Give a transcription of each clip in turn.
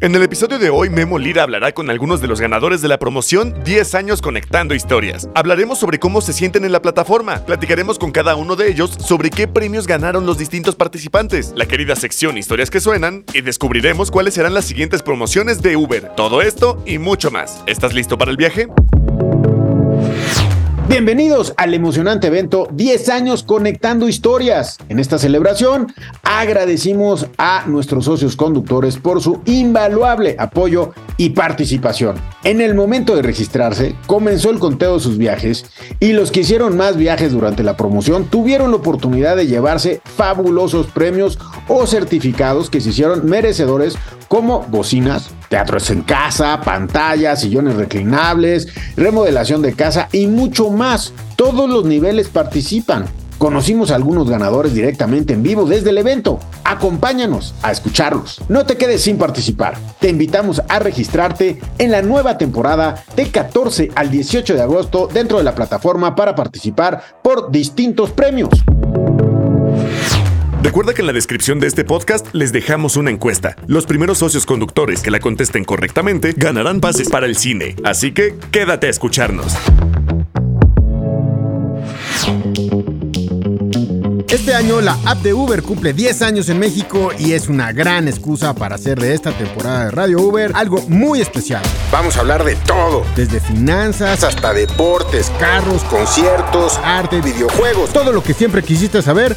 En el episodio de hoy, Memo Lira hablará con algunos de los ganadores de la promoción 10 años conectando historias. Hablaremos sobre cómo se sienten en la plataforma. Platicaremos con cada uno de ellos sobre qué premios ganaron los distintos participantes, la querida sección Historias que suenan, y descubriremos cuáles serán las siguientes promociones de Uber. Todo esto y mucho más. ¿Estás listo para el viaje? Bienvenidos al emocionante evento 10 años conectando historias. En esta celebración agradecimos a nuestros socios conductores por su invaluable apoyo y participación. En el momento de registrarse, comenzó el conteo de sus viajes y los que hicieron más viajes durante la promoción tuvieron la oportunidad de llevarse fabulosos premios o certificados que se hicieron merecedores como bocinas, teatros en casa, pantallas, sillones reclinables, remodelación de casa y mucho más. Todos los niveles participan. Conocimos a algunos ganadores directamente en vivo desde el evento. Acompáñanos a escucharlos. No te quedes sin participar. Te invitamos a registrarte en la nueva temporada del 14 al 18 de agosto dentro de la plataforma para participar por distintos premios. Recuerda que en la descripción de este podcast les dejamos una encuesta. Los primeros socios conductores que la contesten correctamente ganarán pases para el cine. Así que quédate a escucharnos. Este año la app de Uber cumple 10 años en México y es una gran excusa para hacer de esta temporada de Radio Uber algo muy especial. Vamos a hablar de todo, Desde finanzas, hasta deportes, carros, conciertos, arte, videojuegos, todo lo que siempre quisiste saber.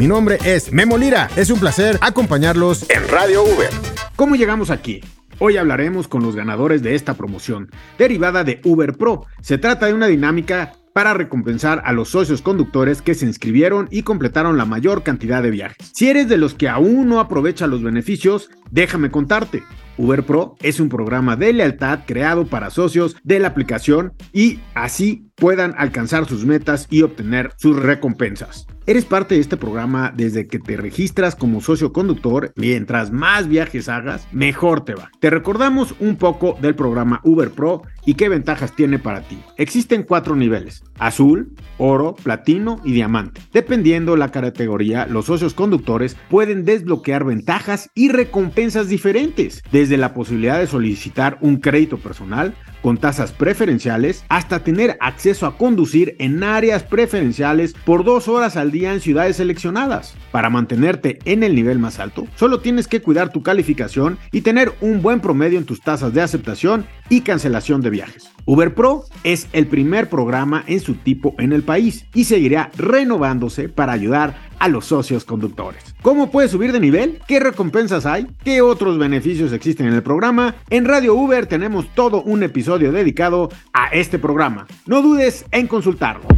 Mi nombre es Memo Lira. Es un placer acompañarlos. en Radio Uber. ¿Cómo llegamos aquí? Hoy hablaremos con los ganadores de esta promoción, derivada de Uber Pro. Se trata de una dinámica para recompensar a los socios conductores que se inscribieron y completaron la mayor cantidad de viajes. Si eres de los que aún no aprovecha los beneficios, déjame contarte. Uber Pro es un programa de lealtad creado para socios de la aplicación y así puedan alcanzar sus metas y obtener sus recompensas. Eres parte de este programa desde que te registras como socio conductor. Mientras más viajes hagas, mejor te va. Te recordamos un poco del programa Uber Pro y qué ventajas tiene para ti. Existen cuatro niveles. Azul, oro, platino y diamante. Dependiendo la categoría, los socios conductores pueden desbloquear ventajas y recompensas diferentes. Desde la posibilidad de solicitar un crédito personal con tasas preferenciales hasta tener acceso a conducir en áreas preferenciales por dos horas al día en ciudades seleccionadas. Para mantenerte en el nivel más alto, solo tienes que cuidar tu calificación y tener un buen promedio en tus tasas de aceptación y cancelación de viajes. Uber Pro es el primer programa en su tipo en el país y seguirá renovándose para ayudar a los socios conductores. ¿Cómo puedes subir de nivel? ¿Qué recompensas hay? ¿Qué otros beneficios existen en el programa? En Radio Uber tenemos todo un episodio dedicado a este programa. No dudes en consultarlo.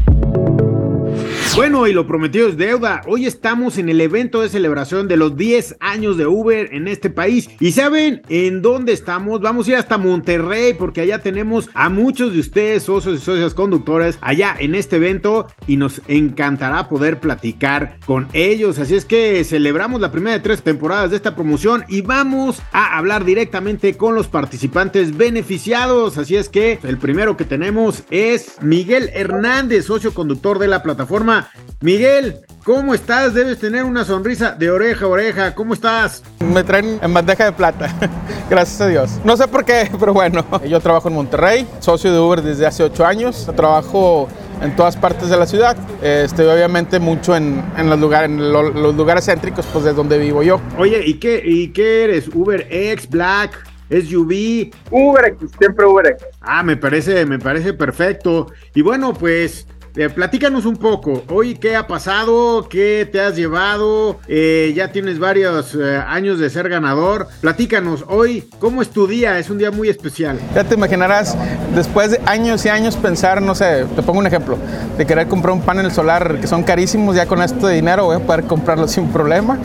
Bueno, y lo prometido es deuda. Hoy estamos en el evento de celebración de los 10 años de Uber en este país. ¿Y saben en dónde estamos? Vamos a ir hasta Monterrey porque allá tenemos a muchos de ustedes, socios y socias conductores, allá en este evento y nos encantará poder platicar con ellos. Así es que celebramos la primera de tres temporadas de esta promoción y vamos a hablar directamente con los participantes beneficiados. Así es que el primero que tenemos es Miguel Hernández, socio conductor de la plataforma. Miguel, ¿cómo estás? Debes tener una sonrisa de oreja a oreja. ¿Cómo estás? Me traen en bandeja de plata, gracias a Dios. No sé por qué, pero bueno. Yo trabajo en Monterrey, socio de Uber desde hace ocho años. Trabajo en todas partes de la ciudad. Estoy obviamente mucho en, en los, lugares, en lo- los lugares céntricos, pues de donde vivo yo. Oye, ¿y qué, y qué eres? ¿Uber X, Black, SUV? UberX, siempre UberX. Ah, me parece, me parece perfecto. Y bueno, pues eh, platícanos un poco. Hoy, ¿qué ha pasado? ¿Qué te has llevado? Eh, ya tienes varios eh, años de ser ganador. Platícanos hoy, ¿cómo es tu día? Es un día muy especial. Ya te imaginarás, después de años y años pensar, no sé, te pongo un ejemplo, de querer comprar un panel solar que son carísimos, ya con esto de dinero voy a poder comprarlo sin problema.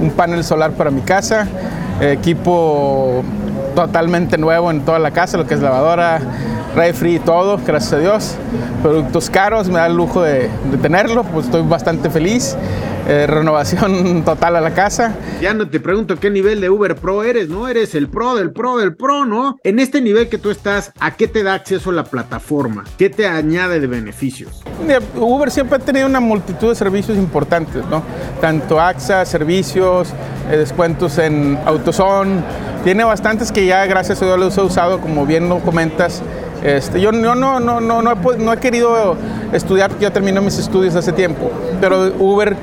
Un panel solar para mi casa, equipo totalmente nuevo en toda la casa, lo que es lavadora, refri y todo, gracias a Dios. Productos caros, me da el lujo de, de tenerlo, pues estoy bastante feliz. Eh, renovación total a la casa. Ya no te pregunto qué nivel de Uber Pro eres, ¿no? Eres el pro del pro del pro, ¿no? En este nivel que tú estás, ¿a qué te da acceso la plataforma? ¿Qué te añade de beneficios? Uber siempre ha tenido una multitud de servicios importantes, ¿no? Tanto AXA, servicios, eh, descuentos en AutoZone, Tiene bastantes que ya gracias a Dios los he usado, como bien lo comentas. Este, yo no, no, no, no, no, he, no he querido estudiar, ya terminé mis estudios hace tiempo, pero Uber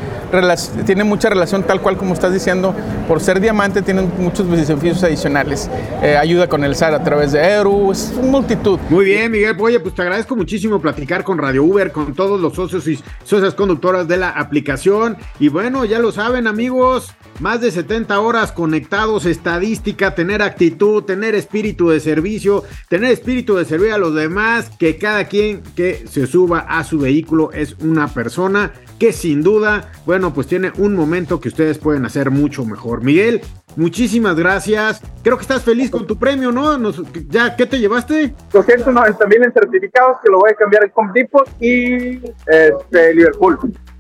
tiene mucha relación tal cual como estás diciendo, por ser diamante tienen muchos beneficios adicionales. Eh, ayuda con el SAR a través de Eru, es multitud. Muy bien, Miguel. Oye, pues te agradezco muchísimo platicar con Radio Uber, con todos los socios y socias conductoras de la aplicación. Y bueno, ya lo saben, amigos, más de 70 horas conectados, estadística, tener actitud, tener espíritu de servicio, tener espíritu de servir a los demás, que cada quien que se suba a su vehículo es una persona que sin duda, bueno, pues tiene un momento que ustedes pueden hacer mucho mejor. Miguel, muchísimas gracias. Creo que estás feliz con tu premio, ¿no? ¿Ya qué te llevaste? 290 mil en certificados que lo voy a cambiar en Home Depot y este, Liverpool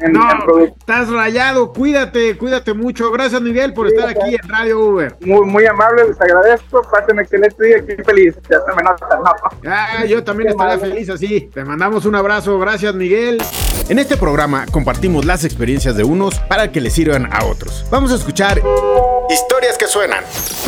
no, estás rayado, cuídate, cuídate mucho. Gracias Miguel por estar aquí en Radio Uber. Muy, muy amable, les agradezco. Pasen excelente día, aquí feliz. Ya se me nota, ah, yo también estaré feliz así. Te mandamos un abrazo, gracias Miguel. En este programa compartimos las experiencias de unos para que les sirvan a otros. Vamos a escuchar historias que suenan.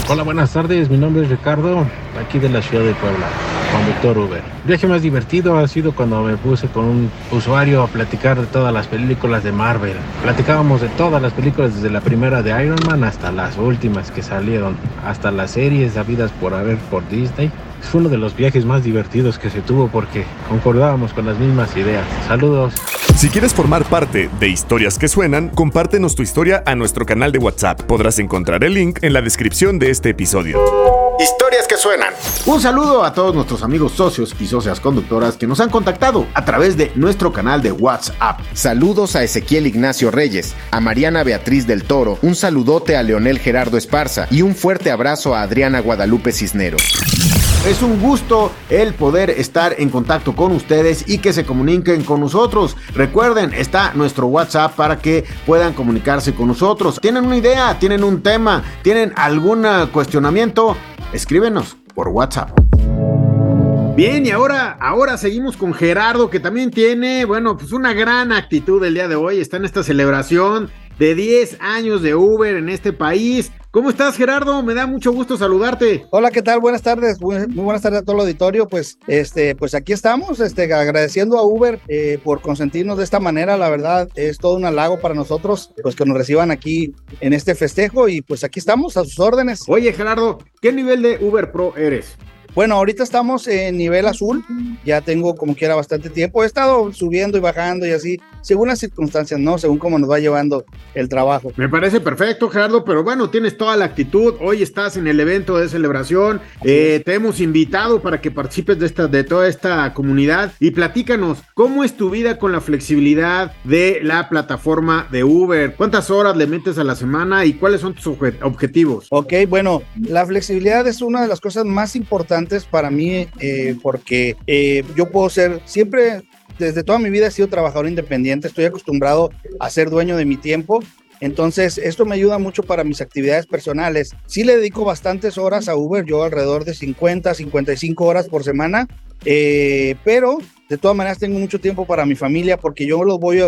Hola, buenas tardes. Mi nombre es Ricardo, aquí de la ciudad de Puebla, conductor Uber. El viaje más divertido ha sido cuando me puse con un usuario a platicar de todas las películas de Marvel. Platicábamos de todas las películas, desde la primera de Iron Man hasta las últimas que salieron, hasta las series habidas por haber por Disney. Fue uno de los viajes más divertidos que se tuvo porque concordábamos con las mismas ideas. Saludos. Si quieres formar parte de Historias que Suenan, compártenos tu historia a nuestro canal de WhatsApp. Podrás encontrar el link en la descripción de este episodio. Historias que suenan. Un saludo a todos nuestros amigos socios y socias conductoras que nos han contactado a través de nuestro canal de WhatsApp. Saludos a Ezequiel Ignacio Reyes, a Mariana Beatriz del Toro, un saludote a Leonel Gerardo Esparza y un fuerte abrazo a Adriana Guadalupe Cisneros. Es un gusto el poder estar en contacto con ustedes y que se comuniquen con nosotros. Recuerden, está nuestro WhatsApp para que puedan comunicarse con nosotros. ¿Tienen una idea? ¿Tienen un tema? ¿Tienen algún cuestionamiento? Escríbenos por WhatsApp. Bien, y ahora, ahora seguimos con Gerardo, que también tiene, bueno, pues una gran actitud el día de hoy. Está en esta celebración de 10 años de Uber en este país. ¿Cómo estás, Gerardo? Me da mucho gusto saludarte. Hola, ¿qué tal? Buenas tardes. Muy, buenas tardes a todo el auditorio. Pues, este, pues aquí estamos, este, agradeciendo a Uber eh, por consentirnos de esta manera. La verdad, es todo un halago para nosotros, pues que nos reciban aquí en este festejo y pues aquí estamos a sus órdenes. Oye, Gerardo, ¿qué nivel de Uber Pro eres? Bueno, ahorita estamos en nivel azul, ya tengo como quiera bastante tiempo, he estado subiendo y bajando y así, según las circunstancias, ¿no? Según cómo nos va llevando el trabajo. Me parece perfecto, Gerardo, pero bueno, tienes toda la actitud, hoy estás en el evento de celebración, eh, te hemos invitado para que participes de, esta, de toda esta comunidad y platícanos, ¿cómo es tu vida con la flexibilidad de la plataforma de Uber? ¿Cuántas horas le metes a la semana y cuáles son tus objetivos? Ok, bueno, la flexibilidad es una de las cosas más importantes para mí eh, porque eh, yo puedo ser siempre desde toda mi vida he sido trabajador independiente, estoy acostumbrado a ser dueño de mi tiempo. Entonces, esto me ayuda mucho para mis actividades personales. Sí le dedico bastantes horas a Uber, yo alrededor de 50, 55 horas por semana, eh, pero de todas maneras tengo mucho tiempo para mi familia porque yo lo voy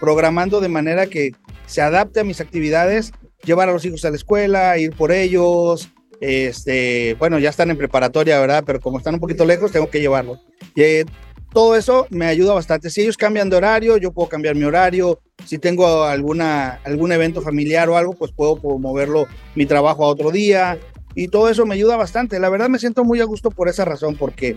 programando de manera que se adapte a mis actividades, llevar a los hijos a la escuela, ir por ellos, este, bueno, ya están en preparatoria, ¿verdad? Pero como están un poquito lejos, tengo que llevarlo. Eh, todo eso me ayuda bastante. Si ellos cambian de horario, yo puedo cambiar mi horario. Si tengo alguna, algún evento familiar o algo, pues puedo moverlo mi trabajo a otro día y todo eso me ayuda bastante. La verdad me siento muy a gusto por esa razón, porque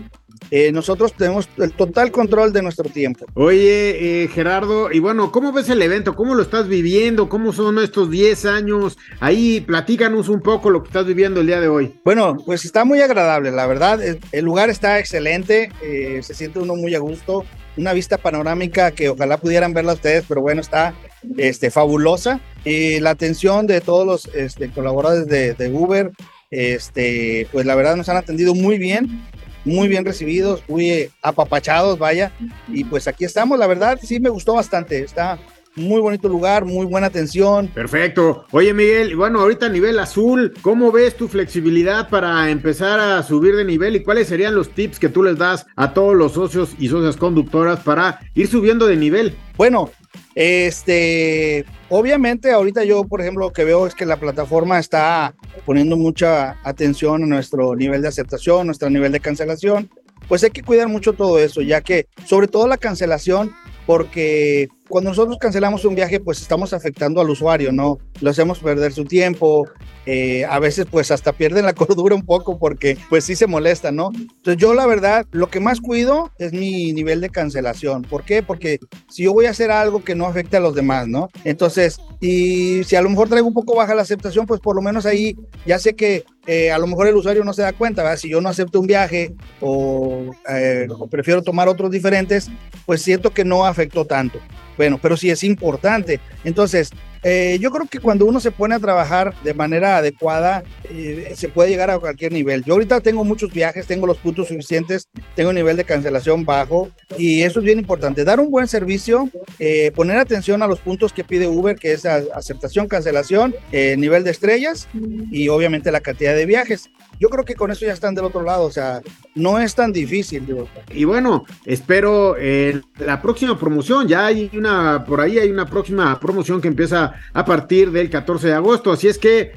eh, nosotros tenemos el total control de nuestro tiempo. Oye, eh, Gerardo, y bueno, ¿cómo ves el evento? ¿Cómo lo estás viviendo? ¿Cómo son estos 10 años? Ahí platícanos un poco lo que estás viviendo el día de hoy. Bueno, pues está muy agradable, la verdad. El, lugar está excelente, eh, se siente uno muy a gusto. Una vista panorámica que ojalá pudieran verla ustedes, pero bueno, está este, fabulosa. Y la atención de todos los este, colaboradores de, de Uber, este, pues la verdad nos han atendido muy bien, muy bien recibidos, muy apapachados, vaya. Y pues aquí estamos, la verdad sí me gustó bastante, está muy bonito lugar, muy buena atención. Perfecto. Oye, Miguel, bueno, ahorita a nivel azul, ¿cómo ves tu flexibilidad para empezar a subir de nivel y cuáles serían los tips que tú les das a todos los socios y socias conductoras para ir subiendo de nivel? Bueno, este, obviamente ahorita yo, por ejemplo, lo que veo es que la plataforma está poniendo mucha atención a nuestro nivel de aceptación, nuestro nivel de cancelación. Pues hay que cuidar mucho todo eso, ya que sobre todo la cancelación, porque cuando nosotros cancelamos un viaje, pues estamos afectando al usuario, ¿no? Lo hacemos perder su tiempo, eh, a veces pues hasta pierden la cordura un poco porque pues sí se molesta, ¿no? Entonces yo la verdad, lo que más cuido es mi nivel de cancelación. ¿Por qué? Porque si yo voy a hacer algo que no afecte a los demás, ¿no? Entonces, y si a lo mejor traigo un poco baja la aceptación, pues por lo menos ahí ya sé que eh, a lo mejor el usuario no se da cuenta, ¿verdad? Si yo no acepto un viaje o, eh, o prefiero tomar otros diferentes, pues siento que no afectó tanto. Bueno, pero sí es importante. Entonces, eh, yo creo que cuando uno se pone a trabajar de manera adecuada, eh, se puede llegar a cualquier nivel. Yo ahorita tengo muchos viajes, tengo los puntos suficientes, tengo un nivel de cancelación bajo y eso es bien importante. Dar un buen servicio, eh, poner atención a los puntos que pide Uber, que es aceptación, cancelación, nivel de estrellas y obviamente la cantidad de viajes yo creo que con eso ya están del otro lado, o sea, no es tan difícil. Digo. Y bueno, espero eh, la próxima promoción, ya hay una, por ahí hay una próxima promoción que empieza a partir del 14 de agosto, así es que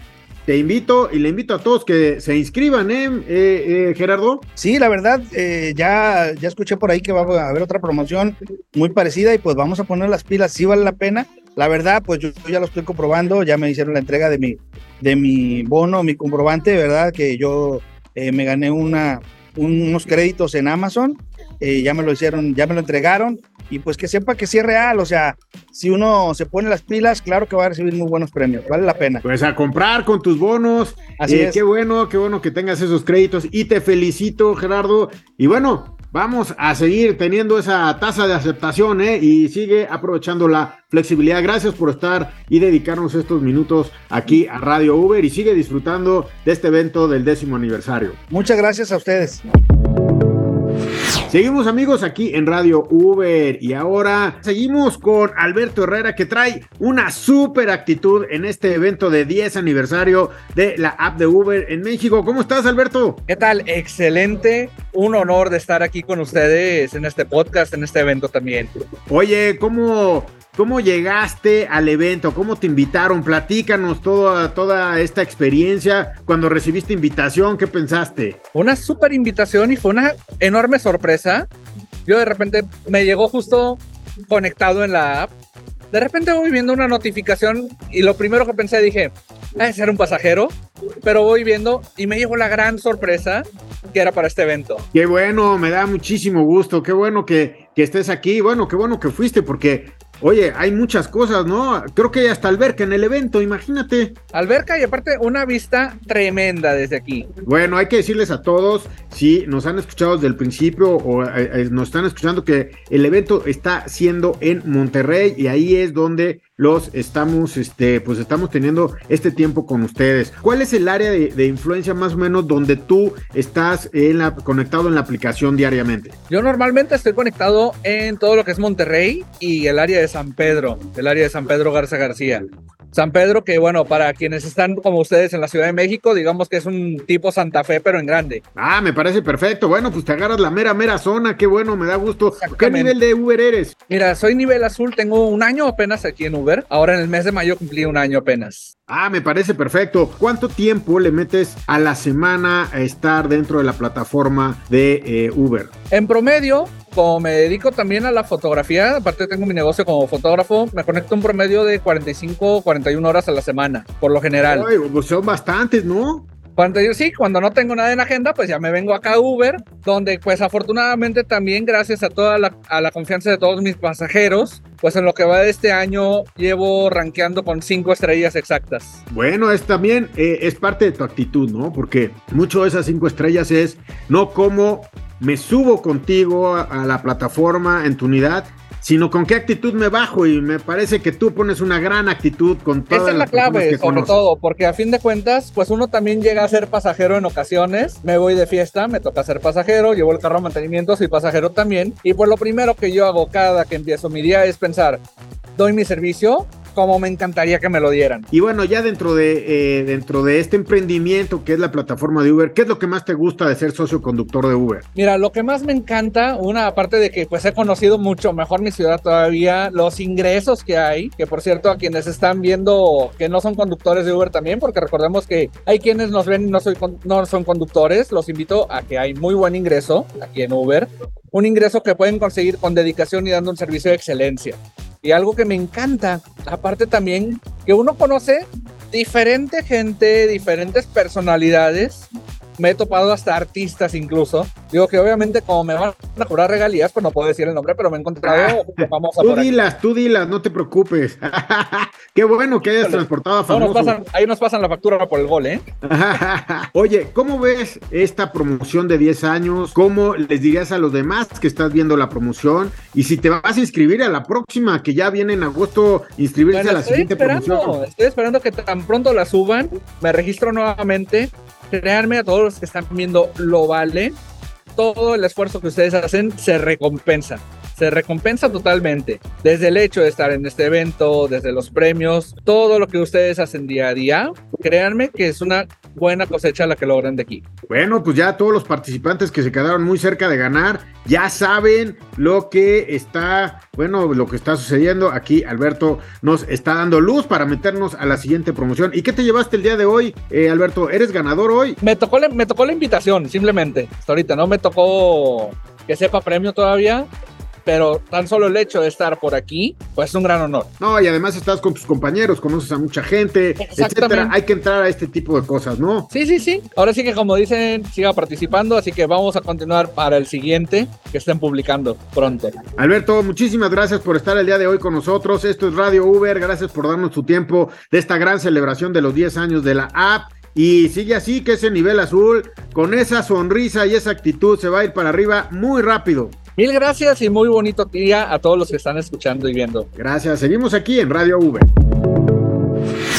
te invito y le invito a todos que se inscriban, ¿eh, eh, eh Gerardo? Sí, la verdad, ya, ya escuché por ahí que va a haber otra promoción muy parecida y pues vamos a poner las pilas, sí vale la pena. La verdad, pues yo, ya lo estoy comprobando, ya me hicieron la entrega de mi, de mi bono, mi comprobante, ¿verdad? Que yo me gané unos créditos en Amazon, ya me lo hicieron, ya me lo entregaron, y pues que sepa que sí es real, o sea, si uno se pone las pilas, claro que va a recibir muy buenos premios, vale la pena. Pues a comprar con tus bonos, así eh, es. Qué bueno, qué bueno que tengas esos créditos, y te felicito, Gerardo, y bueno, Vamos a seguir teniendo esa tasa de aceptación ¿eh? y sigue aprovechando la flexibilidad. Gracias por estar y dedicarnos estos minutos aquí a Radio Uber y sigue disfrutando de este evento del décimo aniversario. Muchas gracias a ustedes. Seguimos amigos aquí en Radio Uber y ahora seguimos con Alberto Herrera que trae una súper actitud en este evento de 10 aniversario de la app de Uber en México. ¿Cómo estás Alberto? ¿Qué tal? Excelente. Un honor de estar aquí con ustedes en este podcast, en este evento también. Oye, ¿cómo, ¿Cómo llegaste al evento? ¿Cómo te invitaron? Platícanos toda, toda esta experiencia. Cuando recibiste invitación, ¿qué pensaste? Una súper invitación y fue una enorme sorpresa. Yo de repente me llegó justo conectado en la app. De repente voy viendo una notificación y lo primero que pensé dije, a ser un pasajero, pero voy viendo y me llegó la gran sorpresa que era para este evento. Qué bueno, me da muchísimo gusto, qué bueno que, que estés aquí, bueno, qué bueno que fuiste, porque Oye, hay muchas cosas, ¿no? Creo que hay hasta alberca en el evento, imagínate. Alberca y aparte una vista tremenda desde aquí. Bueno, hay que decirles a todos, si nos han escuchado desde el principio o eh, eh, nos están escuchando, que el evento está siendo en Monterrey y ahí es donde los estamos, este, pues estamos teniendo este tiempo con ustedes. ¿Cuál es el área de, influencia más o menos donde tú estás en la, conectado en la aplicación diariamente? Yo normalmente estoy conectado en todo lo que es Monterrey y el área de San Pedro, el área de San Pedro Garza García. San Pedro, que bueno, para quienes están como ustedes en la Ciudad de México, digamos que es un tipo Santa Fe, pero en grande. Ah, me parece perfecto. Bueno, pues te agarras la mera, mera zona. Qué bueno, me da gusto. ¿Qué nivel de Uber eres? Mira, soy nivel azul, tengo un año apenas aquí en Uber. Ahora en el mes de mayo cumplí un año apenas. Ah, me parece perfecto. ¿Cuánto tiempo le metes a la semana a estar dentro de la plataforma de eh, Uber? En promedio, como me dedico también a la fotografía, aparte tengo mi negocio como fotógrafo, me conecto un promedio de 45 41 horas a la semana, por lo general. Ay, pues son bastantes, ¿no? Cuando yo sí, cuando no tengo nada en agenda, pues ya me vengo acá a Uber, donde pues afortunadamente también gracias a toda la, a la confianza de todos mis pasajeros, pues en lo que va de este año llevo rankeando con cinco estrellas exactas. Bueno, es también eh, es parte de tu actitud, ¿no? Porque mucho de esas cinco estrellas es no como me subo contigo a, la plataforma en tu unidad, sino con qué actitud me bajo y me parece que tú pones una gran actitud con todas Esa es la clave, sobre todo, porque a fin de cuentas, pues uno también llega a ser pasajero en ocasiones, me voy de fiesta, me toca ser pasajero, llevo el carro a mantenimiento, soy pasajero también, y pues lo primero que yo hago cada que empiezo mi día es pensar, doy mi servicio como me encantaría que me lo dieran. Y bueno, ya dentro de, eh, dentro de este emprendimiento que es la plataforma de Uber, ¿qué es lo que más te gusta de ser socio conductor de Uber? Mira, lo que más me encanta, una aparte de que pues he conocido mucho mejor mi ciudad todavía, los ingresos que hay, que por cierto a quienes están viendo que no son conductores de Uber también, porque recordemos que hay quienes nos ven y no, soy, no son conductores, los invito a que hay muy buen ingreso aquí en Uber, un ingreso que pueden conseguir con dedicación y dando un servicio de excelencia. Y algo que me encanta, aparte también, que uno conoce diferente gente, diferentes personalidades. Me he topado hasta artistas incluso. Digo que obviamente como me van a cobrar regalías, pues no puedo decir el nombre, pero me he encontrado famosa Tú dilas, tú dilas, no te preocupes. Qué bueno que hayas transportado a famoso. ahí nos pasan la factura por el gol, ¿eh? Oye, ¿cómo ves esta promoción de 10 años? ¿Cómo les dirías a los demás que estás viendo la promoción? Y si te vas a inscribir a la próxima, que ya viene en agosto, inscribirse a la siguiente promoción. Estoy esperando que tan pronto la suban, me registro nuevamente. Créanme a todos los que están viendo, lo vale todo el esfuerzo que ustedes hacen se recompensa. Se recompensa totalmente. Desde el hecho de estar en este evento, desde los premios, todo lo que ustedes hacen día a día, créanme que es una buena cosecha la que logran de aquí. Bueno, pues ya todos los participantes que se quedaron muy cerca de ganar ya saben lo que está, bueno, lo que está sucediendo. Aquí Alberto nos está dando luz para meternos a la siguiente promoción. ¿Y qué te llevaste el día de hoy, eh, Alberto? ¿Eres ganador hoy? Me tocó, me tocó la invitación, simplemente. Hasta ahorita no me tocó que sepa premio todavía, pero tan solo el hecho de estar por aquí, pues es un gran honor. No, y además estás con tus compañeros, conoces a mucha gente, etcétera. Hay que entrar a este tipo de cosas, ¿no? Sí, sí, sí. Ahora sí que como dicen, siga participando, así que vamos a continuar para el siguiente que estén publicando pronto. Alberto, muchísimas gracias por estar el día de hoy con nosotros. Esto es Radio Uber, gracias por darnos tu tiempo de esta gran celebración de los 10 años de la app. Y sigue así, que ese nivel azul, con esa sonrisa y esa actitud, se va a ir para arriba muy rápido. Mil gracias y muy bonito día a todos los que están escuchando y viendo. Gracias, seguimos aquí en Radio V.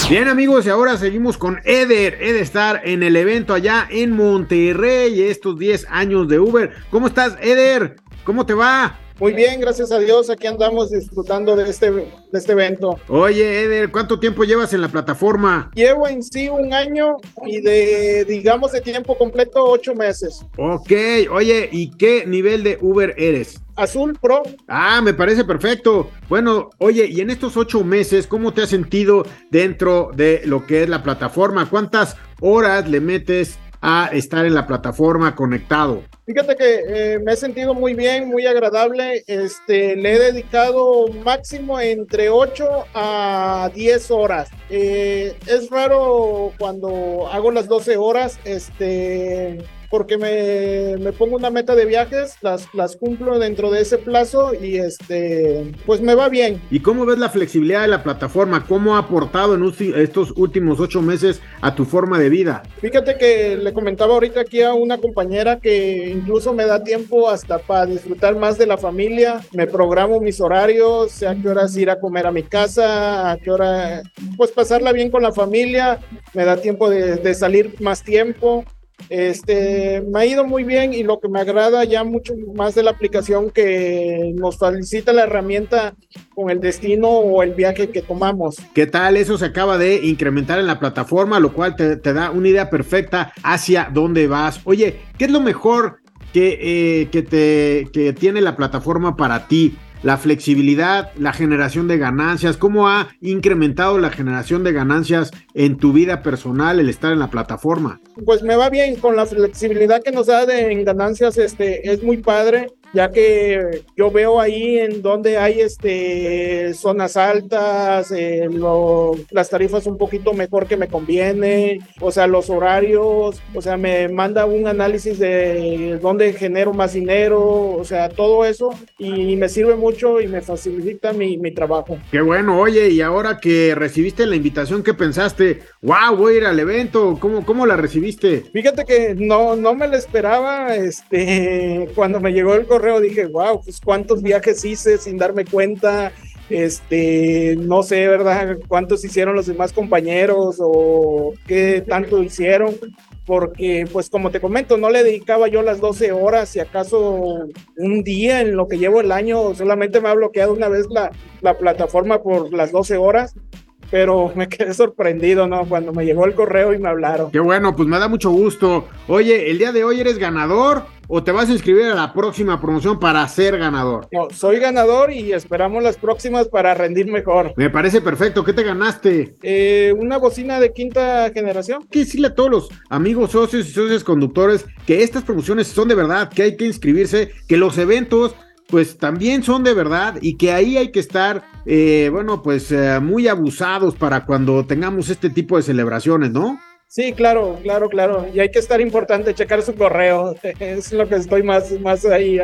Bien amigos, y ahora seguimos con Eder, Eder estar en el evento allá en Monterrey, estos 10 años de Uber. ¿Cómo estás, Eder? ¿Cómo te va? Muy bien, gracias a Dios. Aquí andamos disfrutando de este, de este evento. Oye, Eder, ¿cuánto tiempo llevas en la plataforma? Llevo en sí un año y de, digamos, de tiempo completo, ocho meses. Ok, oye, ¿y qué nivel de Uber eres? Azul Pro. Ah, me parece perfecto. Bueno, oye, y en estos ocho meses, ¿cómo te has sentido dentro de lo que es la plataforma? ¿Cuántas horas le metes a estar en la plataforma conectado? Fíjate que eh, me he sentido muy bien, muy agradable. Este, le he dedicado máximo entre 8 a 10 horas. Eh, es raro cuando hago las 12 horas. Este, porque me, me, pongo una meta de viajes, las, las cumplo dentro de ese plazo y este, pues me va bien. ¿Y cómo ves la flexibilidad de la plataforma? ¿Cómo ha aportado en estos últimos ocho meses a tu forma de vida? Fíjate que le comentaba ahorita aquí a una compañera que incluso me da tiempo hasta para disfrutar más de la familia, me programo mis horarios, a qué horas ir a comer a mi casa, a qué hora, pues pasarla bien con la familia, me da tiempo de, de salir más tiempo. Este, me ha ido muy bien y lo que me agrada ya mucho más de la aplicación que nos solicita la herramienta con el destino o el viaje que tomamos. ¿Qué tal? Eso se acaba de incrementar en la plataforma, lo cual te, da una idea perfecta hacia dónde vas. Oye, ¿qué es lo mejor que, eh, que, te, que tiene la plataforma para ti? La flexibilidad, la generación de ganancias, cómo ha incrementado la generación de ganancias en tu vida personal el estar en la plataforma. Pues me va bien con la flexibilidad que nos da de, en ganancias, este, es muy padre ya que yo veo ahí en donde hay este zonas altas, eh, las tarifas un poquito mejor que me conviene, o sea, los horarios, o sea, me manda un análisis de dónde genero más dinero, o sea, todo eso, y me sirve mucho y me facilita mi, mi trabajo. Qué bueno, oye, y ahora que recibiste la invitación, ¿qué pensaste? ¡Wow! Voy a ir al evento, ¿cómo, cómo la recibiste? Fíjate que no, no me la esperaba, este, cuando me llegó el correo dije, wow, pues cuántos viajes hice sin darme cuenta, este, no sé, ¿verdad? Cuántos hicieron los demás compañeros o qué tanto hicieron. porque pues como te comento, no le dedicaba yo las 12 horas, si acaso un día en lo que llevo el año, solamente me ha bloqueado una vez la, la plataforma por las 12 horas pero me quedé sorprendido, ¿no? Cuando me llegó el correo y me hablaron. Qué bueno, pues me da mucho gusto. Oye, ¿el día de hoy eres ganador o te vas a inscribir a la próxima promoción para ser ganador? No, soy ganador y esperamos las próximas para rendir mejor. Me parece perfecto. ¿Qué te ganaste? Eh, una bocina de quinta generación. que decirle a todos los amigos socios y socios conductores que estas promociones son de verdad, que hay que inscribirse, que los eventos pues también son de verdad y que ahí hay que estar, eh, bueno, pues eh, muy abusados para cuando tengamos este tipo de celebraciones, ¿no? Sí, claro, claro, claro. Y hay que estar importante, checar su correo. Es lo que estoy más, más ahí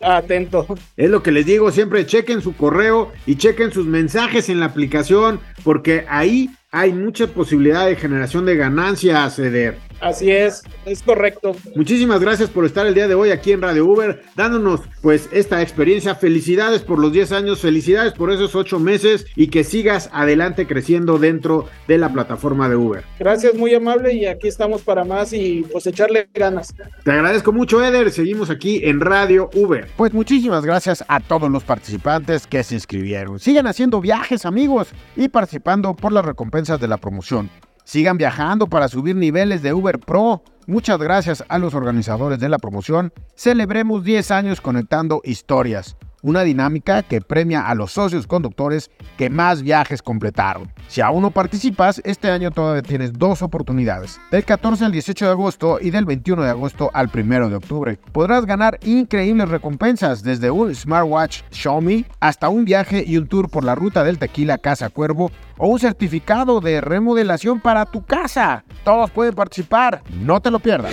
atento. Es lo que les digo, siempre chequen su correo y chequen sus mensajes en la aplicación, porque ahí hay mucha posibilidad de generación de ganancias, Eder. Así es, es correcto. Muchísimas gracias por estar el día de hoy aquí en Radio Uber, dándonos pues esta experiencia. Felicidades por los 10 años, felicidades por esos 8 meses y que sigas adelante creciendo dentro de la plataforma de Uber. Gracias, muy amable y aquí estamos para más y pues echarle ganas. Te agradezco mucho, Eder. Seguimos aquí en Radio Uber. Pues muchísimas gracias a todos los participantes que se inscribieron. Sigan haciendo viajes, amigos, y participando por las recompensas de la promoción. Sigan viajando para subir niveles de Uber Pro. Muchas gracias a los organizadores de la promoción. Celebremos 10 años conectando historias una dinámica que premia a los socios conductores que más viajes completaron. Si aún no participas, este año todavía tienes dos oportunidades, del 14 al 18 de agosto y del 21 de agosto al 1 de octubre. Podrás ganar increíbles recompensas desde un smartwatch Xiaomi hasta un viaje y un tour por la ruta del tequila Casa Cuervo o un certificado de remodelación para tu casa. Todos pueden participar, no te lo pierdas.